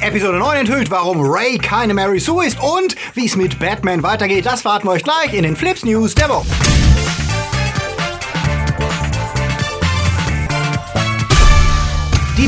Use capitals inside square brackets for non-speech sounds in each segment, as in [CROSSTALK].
Episode 9 enthüllt, warum Ray keine Mary Sue ist und wie es mit Batman weitergeht. Das warten wir euch gleich in den Flips News der Woche.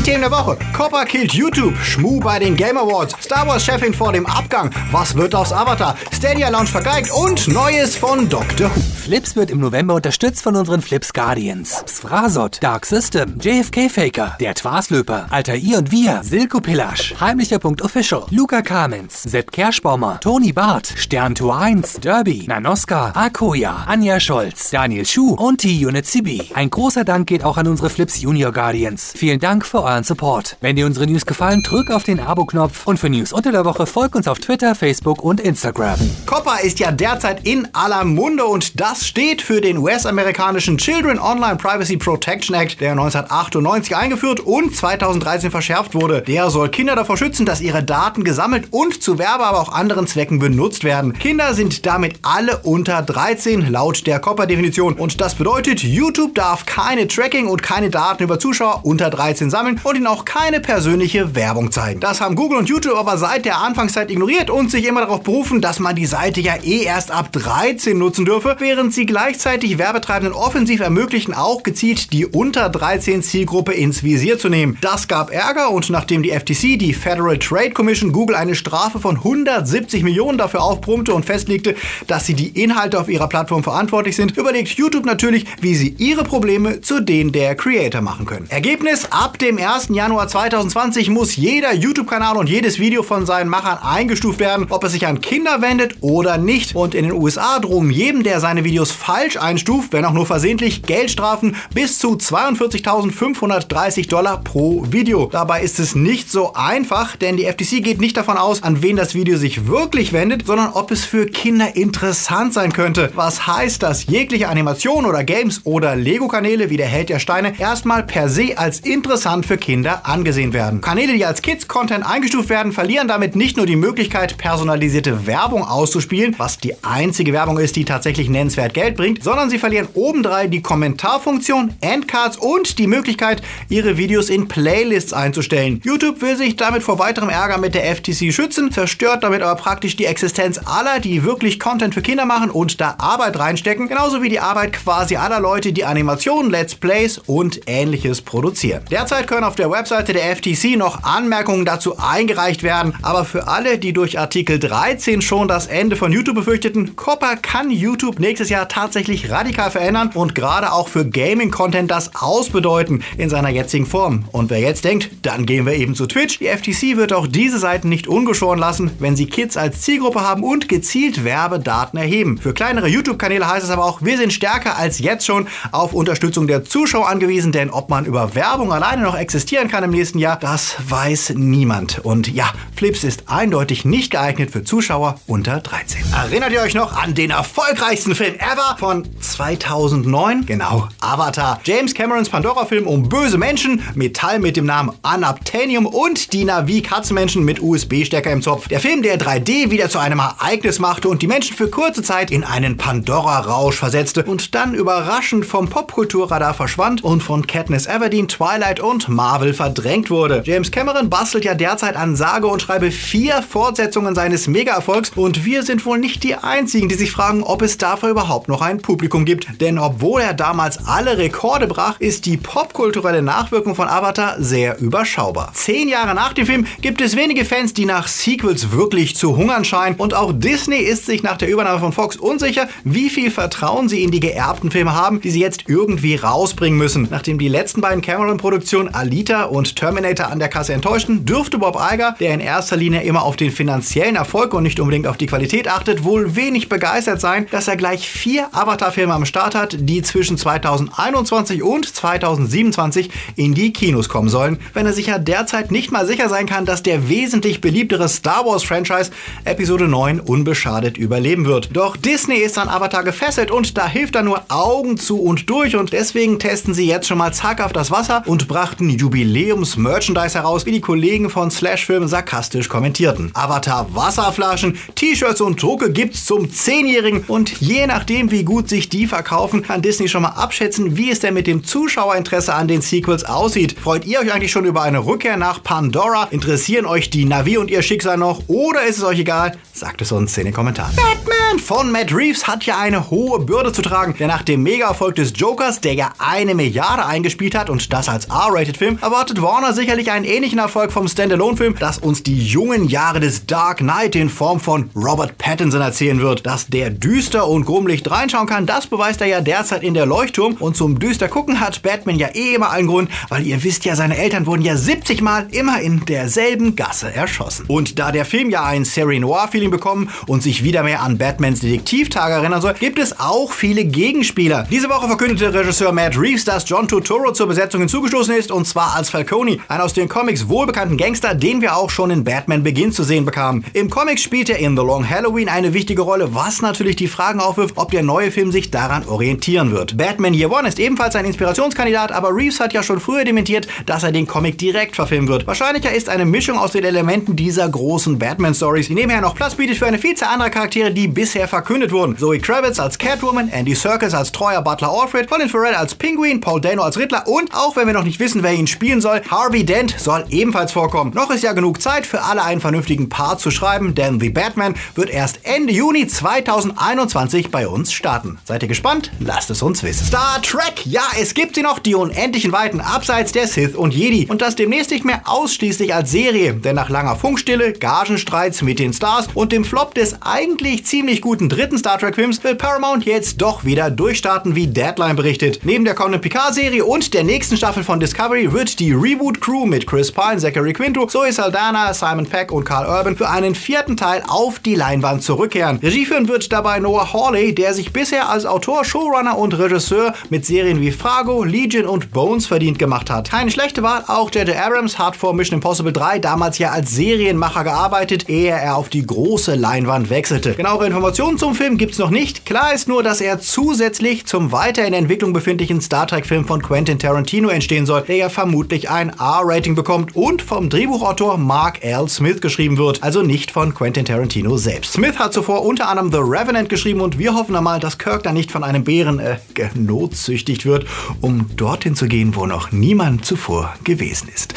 Themen der Woche. Copper killt YouTube. Schmu bei den Game Awards. Star Wars Chefin vor dem Abgang. Was wird aus Avatar? Stadia Launch vergeigt und Neues von Doctor Who. Flips wird im November unterstützt von unseren Flips Guardians. Sfrasot, Dark System, JFK Faker, der Twaslöper, Alter I und Wir, Silko Pillasch, Heimlicher.official, Luca Kamens, Sepp Kerschbaumer, Toni Barth, Stern Tour 1, Derby, Nanoska, Akoya, Anja Scholz, Daniel Schuh und T-Unit CB. Ein großer Dank geht auch an unsere Flips Junior Guardians. Vielen Dank für euren Support. Wenn dir unsere News gefallen, drück auf den Abo-Knopf und für News unter der Woche folg uns auf Twitter, Facebook und Instagram. Copper ist ja derzeit in aller Munde und das steht für den US-amerikanischen Children Online Privacy Protection Act, der 1998 eingeführt und 2013 verschärft wurde. Der soll Kinder davor schützen, dass ihre Daten gesammelt und zu Werbe, aber auch anderen Zwecken benutzt werden. Kinder sind damit alle unter 13 laut der Copper-Definition und das bedeutet, YouTube darf keine Tracking und keine Daten über Zuschauer unter 13 sammeln und ihnen auch keine persönliche Werbung zeigen. Das haben Google und YouTube aber seit der Anfangszeit ignoriert und sich immer darauf berufen, dass man die Seite ja eh erst ab 13 nutzen dürfe, während sie gleichzeitig Werbetreibenden offensiv ermöglichen, auch gezielt die unter 13 Zielgruppe ins Visier zu nehmen. Das gab Ärger und nachdem die FTC, die Federal Trade Commission, Google eine Strafe von 170 Millionen dafür aufbrummte und festlegte, dass sie die Inhalte auf ihrer Plattform verantwortlich sind, überlegt YouTube natürlich, wie sie ihre Probleme zu denen der Creator machen können. Ergebnis, ab dem 1. Januar 2020 muss jeder YouTube-Kanal und jedes Video von seinen Machern eingestuft werden, ob es sich an Kinder wendet oder nicht. Und in den USA drohen jedem, der seine Videos falsch einstuft, wenn auch nur versehentlich, Geldstrafen bis zu 42.530 Dollar pro Video. Dabei ist es nicht so einfach, denn die FTC geht nicht davon aus, an wen das Video sich wirklich wendet, sondern ob es für Kinder interessant sein könnte. Was heißt, dass jegliche Animation oder Games oder Lego-Kanäle wie der Held der Steine erstmal per se als interessant für Kinder angesehen werden. Kanäle, die als Kids-Content eingestuft werden, verlieren damit nicht nur die Möglichkeit, personalisierte Werbung auszuspielen, was die einzige Werbung ist, die tatsächlich nennenswert Geld bringt, sondern sie verlieren obendrein die Kommentarfunktion, Endcards und die Möglichkeit, ihre Videos in Playlists einzustellen. YouTube will sich damit vor weiterem Ärger mit der FTC schützen, zerstört damit aber praktisch die Existenz aller, die wirklich Content für Kinder machen und da Arbeit reinstecken, genauso wie die Arbeit quasi aller Leute, die Animationen, Let's Plays und ähnliches produzieren. Derzeit können auf der Webseite der FTC noch Anmerkungen dazu eingereicht werden, aber für alle, die durch Artikel 13 schon das Ende von YouTube befürchteten, Copper kann YouTube nächstes Jahr tatsächlich radikal verändern und gerade auch für Gaming-Content das ausbedeuten in seiner jetzigen Form. Und wer jetzt denkt, dann gehen wir eben zu Twitch. Die FTC wird auch diese Seiten nicht ungeschoren lassen, wenn sie Kids als Zielgruppe haben und gezielt Werbedaten erheben. Für kleinere YouTube-Kanäle heißt es aber auch, wir sind stärker als jetzt schon auf Unterstützung der Zuschauer angewiesen, denn ob man über Werbung alleine noch existieren kann im nächsten Jahr, das weiß niemand. Und ja, Flips ist eindeutig nicht geeignet für Zuschauer unter 13. Erinnert ihr euch noch an den erfolgreichsten Film ever von 2009? Genau, Avatar. James Camerons Pandora-Film um böse Menschen, Metall mit dem Namen Unobtainium und die Navi-Katzenmenschen mit USB-Stecker im Zopf. Der Film, der 3D wieder zu einem Ereignis machte und die Menschen für kurze Zeit in einen Pandora-Rausch versetzte und dann überraschend vom Popkulturradar verschwand und von Katniss Everdeen, Twilight und Marvel verdrängt wurde. James Cameron bastelt ja derzeit an sage und schreibe vier Fortsetzungen seines Mega-Erfolgs und wir sind wohl nicht die einzigen, die sich fragen, ob es dafür überhaupt noch ein Publikum gibt. Denn obwohl er damals alle Rekorde brach, ist die popkulturelle Nachwirkung von Avatar sehr überschaubar. Zehn Jahre nach dem Film gibt es wenige Fans, die nach Sequels wirklich zu hungern scheinen und auch Disney ist sich nach der Übernahme von Fox unsicher, wie viel Vertrauen sie in die geerbten Filme haben, die sie jetzt irgendwie rausbringen müssen. Nachdem die letzten beiden Cameron-Produktionen Alita und Terminator an der Kasse enttäuschten, dürfte Bob Iger, der in erster Linie immer auf den finanziellen Erfolg und nicht unbedingt auf die Qualität achtet, wohl wenig begeistert sein, dass er gleich vier Avatar-Filme am Start hat, die zwischen 2021 und 2027 in die Kinos kommen sollen, wenn er sich ja derzeit nicht mal sicher sein kann, dass der wesentlich beliebtere Star Wars-Franchise Episode 9 unbeschadet überleben wird. Doch Disney ist an Avatar gefesselt und da hilft er nur Augen zu und durch und deswegen testen sie jetzt schon mal zaghaft das Wasser und brachten Jubiläums-Merchandise heraus, wie die Kollegen von Slashfilm sarkastisch kommentierten. Avatar Wasserflaschen, T-Shirts und Drucke gibt's zum 10-Jährigen und je nachdem, wie gut sich die verkaufen, kann Disney schon mal abschätzen, wie es denn mit dem Zuschauerinteresse an den Sequels aussieht. Freut ihr euch eigentlich schon über eine Rückkehr nach Pandora? Interessieren euch die Navi und ihr Schicksal noch? Oder ist es euch egal? Sagt es uns in den Kommentaren. Batman von Matt Reeves hat ja eine hohe Bürde zu tragen, denn nach dem Mega-Erfolg des Jokers, der ja eine Milliarde eingespielt hat und das als R-Rated-Film, erwartet Warner sicherlich einen ähnlichen Erfolg vom Standalone-Film, das uns die jungen Jahre des Dark Knight in Form von Robert Pattinson erzählen wird. Dass der düster und grummelig reinschauen kann, das beweist er ja derzeit in der Leuchtturm und zum düster gucken hat Batman ja eh immer einen Grund, weil ihr wisst ja, seine Eltern wurden ja 70 Mal immer in derselben Gasse erschossen. Und da der Film ja ein Serie Noir-Feeling bekommen und sich wieder mehr an Batmans Detektivtage erinnern soll, gibt es auch viele Gegenspieler. Diese Woche verkündete Regisseur Matt Reeves, dass John Turturro zur Besetzung hinzugestoßen ist und zwar als Falcone, ein aus den Comics wohlbekannten Gangster, den wir auch schon in Batman Begins zu sehen bekamen. Im Comic spielt er in The Long Halloween eine wichtige Rolle, was natürlich die Fragen aufwirft, ob der neue Film sich daran orientieren wird. Batman Year One ist ebenfalls ein Inspirationskandidat, aber Reeves hat ja schon früher dementiert, dass er den Comic direkt verfilmen wird. Wahrscheinlicher ist eine Mischung aus den Elementen dieser großen Batman-Stories, die nebenher noch Platz bietet für eine Vielzahl anderer Charaktere, die bisher verkündet wurden. Zoe Kravitz als Catwoman, Andy Serkis als treuer Butler Alfred, Colin Farrell als Penguin, Paul Dano als Riddler und auch wenn wir noch nicht wissen, wer ihn spielen soll, Harvey Dent soll ebenfalls vorkommen. Noch ist ja genug Zeit für alle einen vernünftigen Part zu schreiben, denn The Batman wird erst Ende Juni 2021 bei uns starten. Seid ihr gespannt? Lasst es uns wissen. Star Trek, ja, es gibt sie noch, die unendlichen Weiten abseits der Sith und Jedi. Und das demnächst nicht mehr ausschließlich als Serie, denn nach langer Funkstille, Gagenstreits mit den Stars und dem Flop des eigentlich ziemlich guten dritten Star Trek-Films will Paramount jetzt doch wieder durchstarten, wie Deadline berichtet. Neben der kommenden Picard-Serie und der nächsten Staffel von Discovery wird die Reboot-Crew mit Chris Pine, Zachary Quinto, Zoe Saldana, Simon Peck und Carl Urban für einen vierten Teil auf die Leinwand zurückkehren. Regie führen wird dabei Noah Hawley, der sich bisher als Autor, Showrunner und Regisseur mit Serien wie Fargo, Legion und Bones verdient gemacht hat. Keine schlechte Wahl, auch J.J. Abrams hat vor Mission Impossible 3 damals ja als Serienmacher gearbeitet, ehe er auf die große Leinwand wechselte. Genauere Informationen zum Film gibt's noch nicht. Klar ist nur, dass er zusätzlich zum weiter in Entwicklung befindlichen Star Trek-Film von Quentin Tarantino entstehen soll, der ja vermutlich ein R-Rating bekommt und vom Drehbuchautor Mark L. Smith geschrieben wird, also nicht von Quentin Tarantino selbst. Smith hat zuvor unter anderem The Revenant geschrieben und wir hoffen einmal, dass Kirk dann nicht von einem Bären äh, genotzüchtigt wird, um dorthin zu gehen, wo noch niemand zuvor gewesen ist.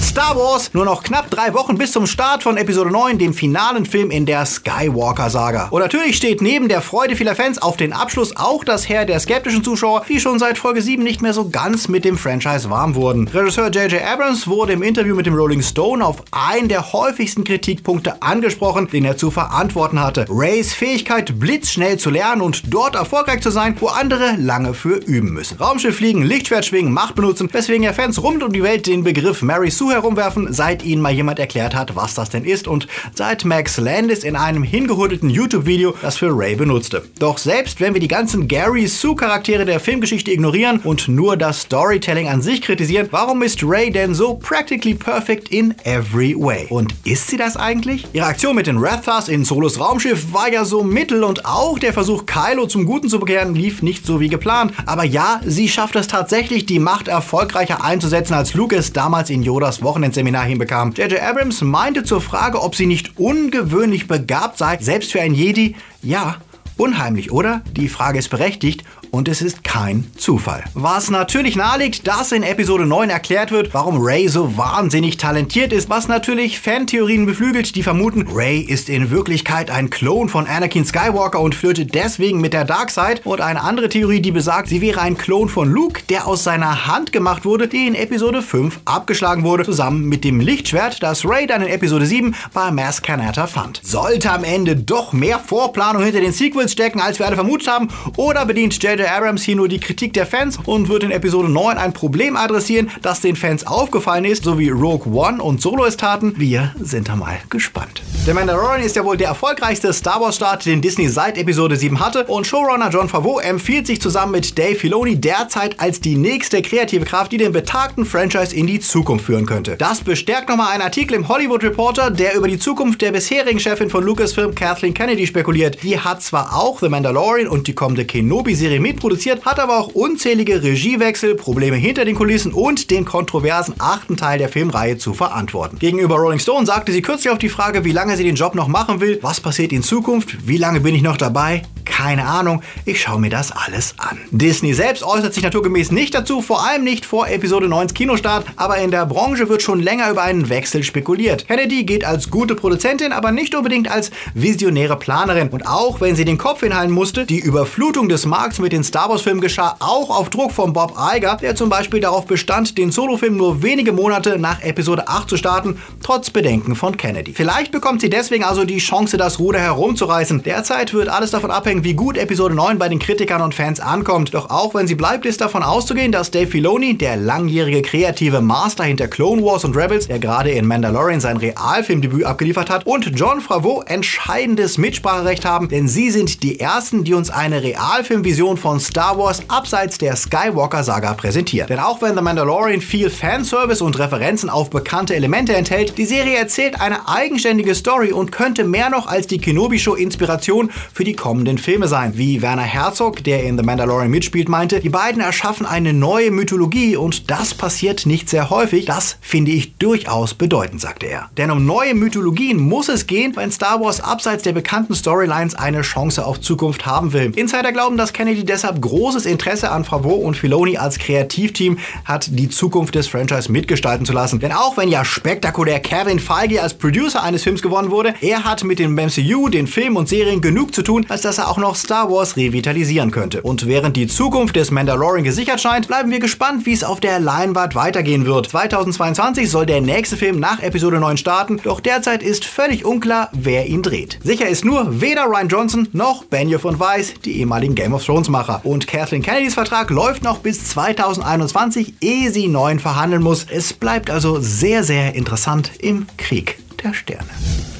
Star Wars, nur noch knapp drei Wochen bis zum Start von Episode 9, dem finalen Film in der Skywalker-Saga. Und natürlich steht neben der Freude vieler Fans auf den Abschluss auch das Heer der skeptischen Zuschauer, die schon seit Folge 7 nicht mehr so ganz mit dem Franchise warm wurden. Regisseur J.J. Abrams wurde im Interview mit dem Rolling Stone auf einen der häufigsten Kritikpunkte angesprochen, den er zu verantworten hatte. Rays Fähigkeit, blitzschnell zu lernen und dort erfolgreich zu sein, wo andere lange für üben müssen. Raumschiff fliegen, Lichtschwert schwingen, Macht benutzen, weswegen ja Fans rund um die Welt den Begriff Mary Sue herumwerfen, seit ihnen mal jemand erklärt hat, was das denn ist und seit Max Landis in einem hingehudelten YouTube-Video das für Ray benutzte. Doch selbst wenn wir die ganzen Gary Sue-Charaktere der Filmgeschichte ignorieren und nur das Storytelling an sich kritisieren, warum ist Ray denn so practically perfect in every way? Und ist sie das eigentlich? Ihre Aktion mit den Rathars in Solos Raumschiff war ja so mittel und auch der Versuch, Kylo zum Guten zu bekehren, lief nicht so wie geplant. Aber ja, sie schafft es tatsächlich, die Macht erfolgreicher einzusetzen, als Luke es damals in Yodas Wochenendseminar hinbekam. J.J. Abrams meinte zur Frage, ob sie nicht ungewöhnlich begabt sei, selbst für ein Jedi, ja, unheimlich, oder? Die Frage ist berechtigt und es ist kein Zufall. Was natürlich naheliegt, dass in Episode 9 erklärt wird, warum Ray so wahnsinnig talentiert ist, was natürlich Fantheorien beflügelt, die vermuten, Ray ist in Wirklichkeit ein Klon von Anakin Skywalker und flirtet deswegen mit der Darkseid und eine andere Theorie, die besagt, sie wäre ein Klon von Luke, der aus seiner Hand gemacht wurde, die in Episode 5 abgeschlagen wurde, zusammen mit dem Lichtschwert, das Ray dann in Episode 7 bei Mass Kanata fand. Sollte am Ende doch mehr Vorplanung hinter den Sequels stecken, als wir alle vermutet haben, oder bedient J.J. Abrams hier nur die Kritik der Fans und wird in Episode 9 ein Problem adressieren, das den Fans aufgefallen ist, so wie Rogue One und Solo es taten? Wir sind da mal gespannt. Der Mandalorian ist ja wohl der erfolgreichste Star Wars Start, den Disney seit Episode 7 hatte und Showrunner John Favreau empfiehlt sich zusammen mit Dave Filoni derzeit als die nächste kreative Kraft, die den betagten Franchise in die Zukunft führen könnte. Das bestärkt nochmal ein Artikel im Hollywood Reporter, der über die Zukunft der bisherigen Chefin von Lucasfilm, Kathleen Kennedy, spekuliert. Die hat zwar auch The Mandalorian und die kommende Kenobi-Serie mitproduziert, hat aber auch unzählige Regiewechsel, Probleme hinter den Kulissen und den kontroversen achten Teil der Filmreihe zu verantworten. Gegenüber Rolling Stone sagte sie kürzlich auf die Frage, wie lange sie den Job noch machen will, was passiert in Zukunft, wie lange bin ich noch dabei, keine Ahnung, ich schaue mir das alles an. Disney selbst äußert sich naturgemäß nicht dazu, vor allem nicht vor Episode 9 Kinostart, aber in der Branche wird schon länger über einen Wechsel spekuliert. Kennedy geht als gute Produzentin, aber nicht unbedingt als visionäre Planerin. Und auch wenn sie den Kopf hinhalten musste, die Überflutung des Markts mit den Star Wars Filmen geschah auch auf Druck von Bob Iger, der zum Beispiel darauf bestand, den Solofilm nur wenige Monate nach Episode 8 zu starten, trotz Bedenken von Kennedy. Vielleicht bekommt sie deswegen also die Chance, das Ruder herumzureißen. Derzeit wird alles davon abhängen, wie gut Episode 9 bei den Kritikern und Fans ankommt. Doch auch wenn sie bleibt, ist davon auszugehen, dass Dave Filoni, der langjährige kreative Master hinter Clone Wars und Rebels, der gerade in Mandalorian sein Realfilmdebüt abgeliefert hat, und John Favreau entscheidendes Mitspracherecht haben, denn sie sind die ersten, die uns eine Realfilmvision von Star Wars abseits der Skywalker-Saga präsentieren. Denn auch wenn The Mandalorian viel Fanservice und Referenzen auf bekannte Elemente enthält, die Serie erzählt eine eigenständige Story und könnte mehr noch als die Kenobi-Show Inspiration für die kommenden Filme sein. Wie Werner Herzog, der in The Mandalorian mitspielt, meinte, die beiden erschaffen eine neue Mythologie und das passiert nicht sehr häufig. Das finde ich durchaus bedeutend, sagte er. Denn um neue Mythologien muss es gehen, wenn Star Wars abseits der bekannten Storylines eine Chance auf Zukunft haben will. Insider glauben, dass Kennedy deshalb großes Interesse an Favreau und Filoni als Kreativteam hat, die Zukunft des Franchise mitgestalten zu lassen. Denn auch wenn ja spektakulär Kevin Feige als Producer eines Films gewonnen wurde, er hat mit dem MCU, den Filmen und Serien genug zu tun, als dass er auch noch Star Wars revitalisieren könnte. Und während die Zukunft des Mandalorian gesichert scheint, bleiben wir gespannt, wie es auf der Leinwand weitergehen wird. 2022 soll der nächste Film nach Episode 9 starten, doch derzeit ist völlig unklar, wer ihn dreht. Sicher ist nur weder Ryan Johnson noch Benioff und Weiss, die ehemaligen Game of Thrones Macher. Und Kathleen Kennedys Vertrag läuft noch bis 2021, ehe sie neuen verhandeln muss. Es bleibt also sehr, sehr interessant im Krieg der Sterne.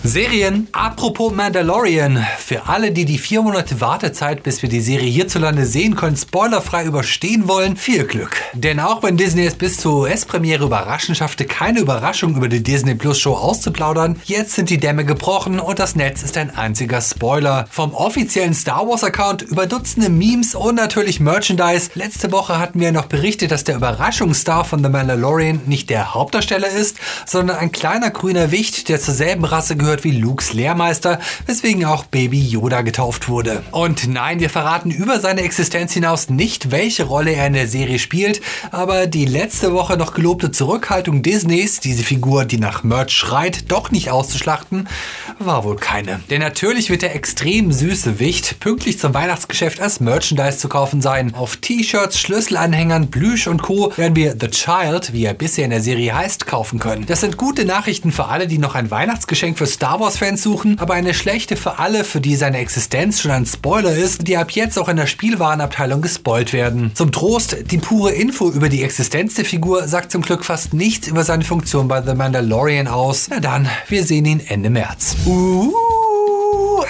Serien. Apropos Mandalorian. Für alle, die die vier Monate Wartezeit, bis wir die Serie hierzulande sehen können, spoilerfrei überstehen wollen, viel Glück. Denn auch wenn Disney es bis zur US-Premiere überraschend schaffte, keine Überraschung über die Disney Plus Show auszuplaudern, jetzt sind die Dämme gebrochen und das Netz ist ein einziger Spoiler. Vom offiziellen Star Wars Account über Dutzende Memes und natürlich Merchandise. Letzte Woche hatten wir noch berichtet, dass der Überraschungsstar von The Mandalorian nicht der Hauptdarsteller ist, sondern ein kleiner grüner Wicht, der zur selben Rasse gehört wie Lukes Lehrmeister, weswegen auch Baby Yoda getauft wurde. Und nein, wir verraten über seine Existenz hinaus nicht, welche Rolle er in der Serie spielt, aber die letzte Woche noch gelobte Zurückhaltung Disneys, diese Figur, die nach Merch schreit, doch nicht auszuschlachten, war wohl keine. Denn natürlich wird der extrem süße Wicht pünktlich zum Weihnachtsgeschäft als Merchandise zu kaufen sein. Auf T-Shirts, Schlüsselanhängern, Plüsch und Co. werden wir The Child, wie er bisher in der Serie heißt, kaufen können. Das sind gute Nachrichten für alle, die noch ein Weihnachtsgeschenk für Star Wars-Fans suchen, aber eine schlechte für alle, für die seine Existenz schon ein Spoiler ist, die ab jetzt auch in der Spielwarenabteilung gespoilt werden. Zum Trost, die pure Info über die Existenz der Figur sagt zum Glück fast nichts über seine Funktion bei The Mandalorian aus. Na dann, wir sehen ihn Ende März. Uh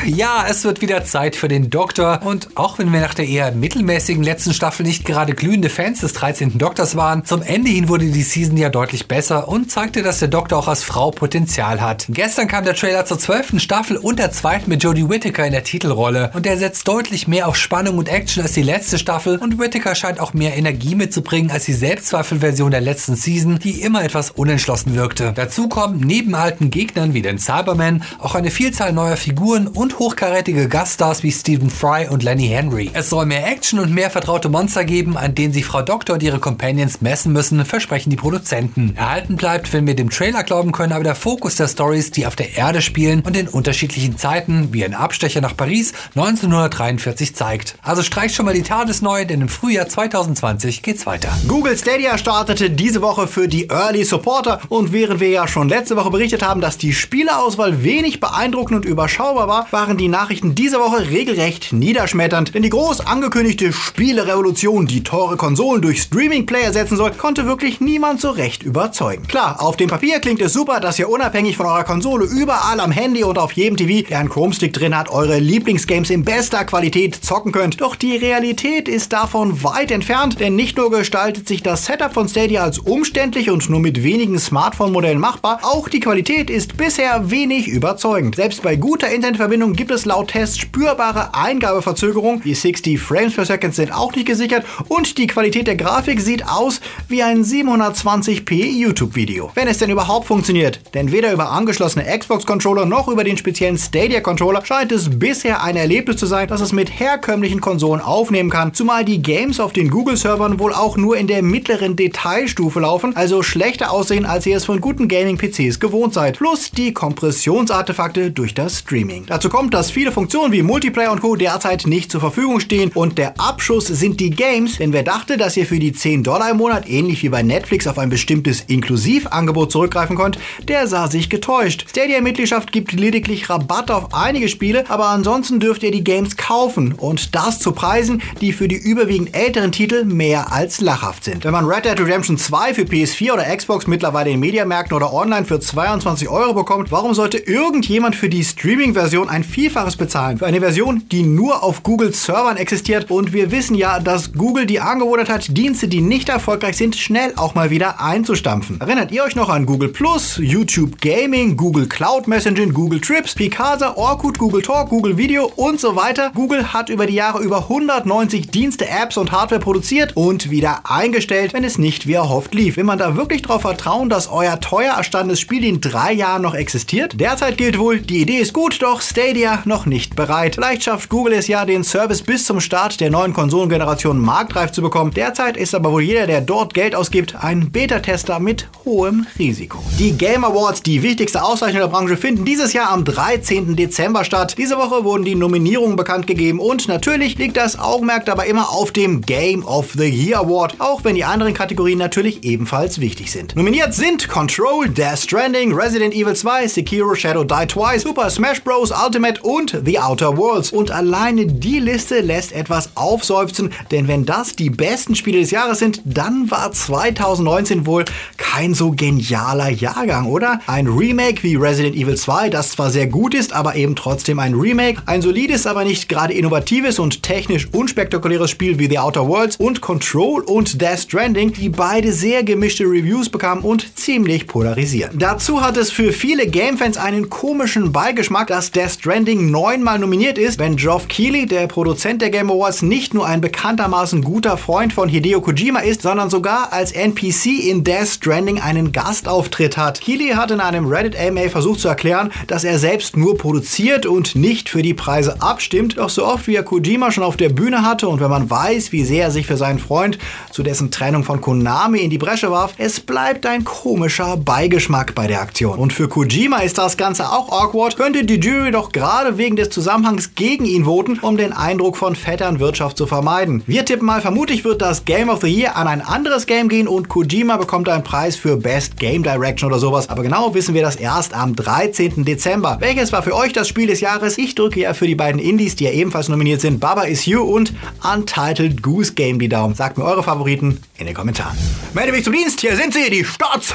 ja, es wird wieder Zeit für den Doktor. Und auch wenn wir nach der eher mittelmäßigen letzten Staffel nicht gerade glühende Fans des 13. Doktors waren, zum Ende hin wurde die Season ja deutlich besser und zeigte, dass der Doktor auch als Frau Potenzial hat. Gestern kam der Trailer zur 12. Staffel und der zweiten mit Jodie Whittaker in der Titelrolle. Und der setzt deutlich mehr auf Spannung und Action als die letzte Staffel. Und Whittaker scheint auch mehr Energie mitzubringen als die Selbstzweifelversion der letzten Season, die immer etwas unentschlossen wirkte. Dazu kommen neben alten Gegnern wie den Cyberman auch eine Vielzahl neuer Figuren und und hochkarätige Gaststars wie Stephen Fry und Lenny Henry. Es soll mehr Action und mehr vertraute Monster geben, an denen sich Frau Doktor und ihre Companions messen müssen, versprechen die Produzenten. Erhalten bleibt, wenn wir dem Trailer glauben können, aber der Fokus der Stories, die auf der Erde spielen und in unterschiedlichen Zeiten, wie ein Abstecher nach Paris 1943 zeigt. Also streich schon mal die TARDIS neu, denn im Frühjahr 2020 geht's weiter. Google Stadia startete diese Woche für die Early Supporter und während wir ja schon letzte Woche berichtet haben, dass die Spielerauswahl wenig beeindruckend und überschaubar war, waren die Nachrichten dieser Woche regelrecht niederschmetternd, denn die groß angekündigte Spielerevolution, die teure Konsolen durch Streaming-Play ersetzen soll, konnte wirklich niemand so recht überzeugen. Klar, auf dem Papier klingt es super, dass ihr unabhängig von eurer Konsole überall am Handy und auf jedem TV, der einen Chrome-Stick drin hat, eure Lieblingsgames in bester Qualität zocken könnt. Doch die Realität ist davon weit entfernt, denn nicht nur gestaltet sich das Setup von Stadia als umständlich und nur mit wenigen Smartphone-Modellen machbar, auch die Qualität ist bisher wenig überzeugend. Selbst bei guter Internetverbindung gibt es laut Tests spürbare Eingabeverzögerungen. Die 60 Frames per Second sind auch nicht gesichert und die Qualität der Grafik sieht aus wie ein 720p YouTube-Video. Wenn es denn überhaupt funktioniert, denn weder über angeschlossene Xbox-Controller noch über den speziellen Stadia-Controller scheint es bisher ein Erlebnis zu sein, das es mit herkömmlichen Konsolen aufnehmen kann, zumal die Games auf den Google-Servern wohl auch nur in der mittleren Detailstufe laufen, also schlechter aussehen, als ihr es von guten Gaming-PCs gewohnt seid, plus die Kompressionsartefakte durch das Streaming. Dazu kommt, dass viele Funktionen wie Multiplayer und Co. derzeit nicht zur Verfügung stehen und der Abschuss sind die Games, denn wer dachte, dass ihr für die 10 Dollar im Monat ähnlich wie bei Netflix auf ein bestimmtes Inklusivangebot zurückgreifen könnt, der sah sich getäuscht. Stadia-Mitgliedschaft gibt lediglich Rabatt auf einige Spiele, aber ansonsten dürft ihr die Games kaufen und das zu Preisen, die für die überwiegend älteren Titel mehr als lachhaft sind. Wenn man Red Dead Redemption 2 für PS4 oder Xbox mittlerweile in Mediamärkten oder online für 22 Euro bekommt, warum sollte irgendjemand für die Streaming-Version ein Vielfaches bezahlen? Für eine Version, die nur auf Googles Servern existiert und wir wissen ja, dass Google die Angewohnheit hat, Dienste, die nicht erfolgreich sind, schnell auch mal wieder einzustampfen. Erinnert ihr euch noch an Google Plus, YouTube Gaming, Google Cloud Messaging, Google Trips, Picasa, Orkut, Google Talk, Google Video und so weiter? Google hat über die Jahre über 190 Dienste, Apps und Hardware produziert und wieder eingestellt, wenn es nicht wie erhofft lief. Will man da wirklich darauf vertrauen, dass euer teuer erstandenes Spiel in drei Jahren noch existiert? Derzeit gilt wohl, die Idee ist gut, doch Stadia noch nicht bereit. Vielleicht schafft Google es ja, den Service bis zum Start der neuen Konsolengeneration marktreif zu bekommen. Derzeit ist aber wohl jeder, der dort Geld ausgibt, ein Beta-Tester mit hohem Risiko. Die Game Awards, die wichtigste Auszeichnung der Branche, finden dieses Jahr am 13. Dezember statt. Diese Woche wurden die Nominierungen bekannt gegeben und natürlich liegt das Augenmerk dabei immer auf dem Game of the Year Award, auch wenn die anderen Kategorien natürlich ebenfalls wichtig sind. Nominiert sind Control, Death Stranding, Resident Evil 2, Sekiro Shadow Die Twice, Super Smash Bros. Ultimate und The Outer Worlds. Und alleine die Liste lässt etwas aufseufzen, denn wenn das die besten Spiele des Jahres sind, dann war 2019 wohl kein so genialer Jahrgang, oder? Ein Remake wie Resident Evil 2, das zwar sehr gut ist, aber eben trotzdem ein Remake, ein solides, aber nicht gerade innovatives und technisch unspektakuläres Spiel wie The Outer Worlds und Control und Death Stranding, die beide sehr gemischte Reviews bekamen und ziemlich polarisieren. Dazu hat es für viele Gamefans einen komischen Beigeschmack, dass Death Stranding neunmal nominiert ist, wenn Geoff Keighley, der Produzent der Game Awards, nicht nur ein bekanntermaßen guter Freund von Hideo Kojima ist, sondern sogar als NPC in Death Stranding einen Gastauftritt hat. Keighley hat in einem Reddit AMA versucht zu erklären, dass er selbst nur produziert und nicht für die Preise abstimmt, doch so oft wie er Kojima schon auf der Bühne hatte und wenn man weiß, wie sehr er sich für seinen Freund zu dessen Trennung von Konami in die Bresche warf, es bleibt ein komischer Beigeschmack bei der Aktion. Und für Kojima ist das Ganze auch awkward, könnte die Jury doch gerade wegen des Zusammenhangs gegen ihn voten, um den Eindruck von Vetternwirtschaft zu vermeiden. Wir tippen mal, vermutlich wird das Game of the Year an ein anderes Game gehen und Kojima bekommt einen Preis für Best Game Direction oder sowas. Aber genau wissen wir das erst am 13. Dezember. Welches war für euch das Spiel des Jahres? Ich drücke ja für die beiden Indies, die ja ebenfalls nominiert sind, Baba Is You und Untitled Goose Game die Daumen. Sagt mir eure Favoriten in den Kommentaren. Melde mich zum Dienst, hier sind sie, die Starts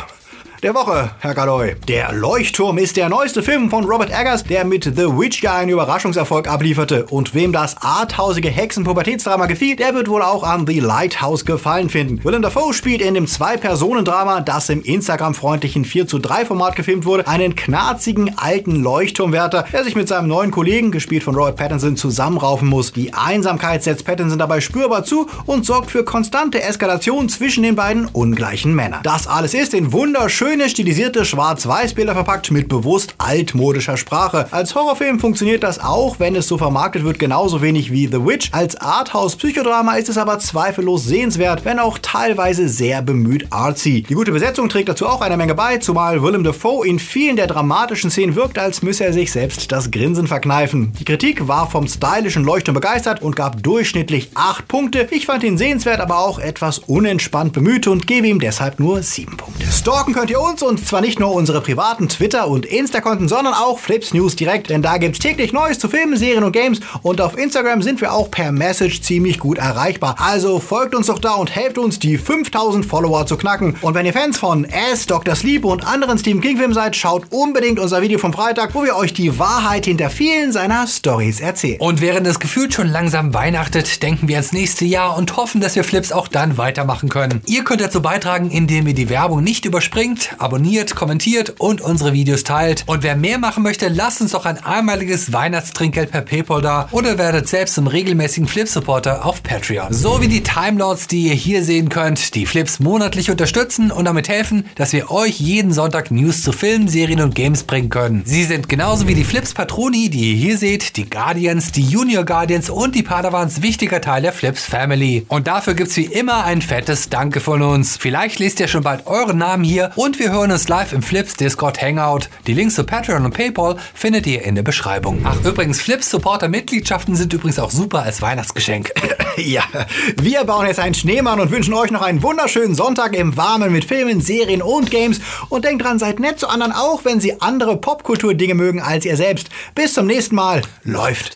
der Woche, Herr Galoy. Der Leuchtturm ist der neueste Film von Robert Eggers, der mit The Witch einen Überraschungserfolg ablieferte. Und wem das arthausige Hexen-Pubertätsdrama gefiel, der wird wohl auch an The Lighthouse gefallen finden. Willem Dafoe spielt in dem Zwei-Personen-Drama, das im Instagram-freundlichen 4 zu 3 Format gefilmt wurde, einen knarzigen alten Leuchtturmwärter, der sich mit seinem neuen Kollegen, gespielt von Robert Pattinson, zusammenraufen muss. Die Einsamkeit setzt Pattinson dabei spürbar zu und sorgt für konstante Eskalation zwischen den beiden ungleichen Männern. Das alles ist in wunderschön Schöne stilisierte Schwarz-Weiß-Bilder verpackt mit bewusst altmodischer Sprache. Als Horrorfilm funktioniert das auch, wenn es so vermarktet wird, genauso wenig wie The Witch. Als Arthouse-Psychodrama ist es aber zweifellos sehenswert, wenn auch teilweise sehr bemüht artsy. Die gute Besetzung trägt dazu auch eine Menge bei, zumal Willem Dafoe in vielen der dramatischen Szenen wirkt, als müsse er sich selbst das Grinsen verkneifen. Die Kritik war vom stylischen Leuchtturm begeistert und gab durchschnittlich 8 Punkte. Ich fand ihn sehenswert, aber auch etwas unentspannt bemüht und gebe ihm deshalb nur 7 Punkte. Stalken könnt ihr ihr uns und zwar nicht nur unsere privaten Twitter- und Insta-Konten, sondern auch Flips News direkt, denn da gibt's täglich Neues zu Filmen, Serien und Games und auf Instagram sind wir auch per Message ziemlich gut erreichbar. Also folgt uns doch da und helft uns, die 5000 Follower zu knacken. Und wenn ihr Fans von S, Dr. Sleep und anderen Stephen King-Filmen seid, schaut unbedingt unser Video vom Freitag, wo wir euch die Wahrheit hinter vielen seiner Stories erzählen. Und während es gefühlt schon langsam weihnachtet, denken wir ans nächste Jahr und hoffen, dass wir Flips auch dann weitermachen können. Ihr könnt dazu beitragen, indem ihr die Werbung nicht überspringt, abonniert, kommentiert und unsere Videos teilt. Und wer mehr machen möchte, lasst uns doch ein einmaliges Weihnachtstrinkgeld per PayPal da oder werdet selbst zum regelmäßigen Flip-Supporter auf Patreon. So wie die Timelords, die ihr hier sehen könnt, die Flips monatlich unterstützen und damit helfen, dass wir euch jeden Sonntag News zu Filmen, Serien und Games bringen können. Sie sind genauso wie die Flips Patroni, die ihr hier seht, die Guardians, die Junior Guardians und die Padawans wichtiger Teil der Flips Family. Und dafür gibt's wie immer ein fettes Danke von uns. Vielleicht lest ihr schon bald euren Namen hier und wir hören uns live im Flips Discord Hangout. Die Links zu Patreon und PayPal findet ihr in der Beschreibung. Ach übrigens, Flips Supporter Mitgliedschaften sind übrigens auch super als Weihnachtsgeschenk. [LAUGHS] ja, wir bauen jetzt einen Schneemann und wünschen euch noch einen wunderschönen Sonntag im Warmen mit Filmen, Serien und Games. Und denkt dran, seid nett zu anderen, auch wenn sie andere Popkultur-Dinge mögen als ihr selbst. Bis zum nächsten Mal. Läuft.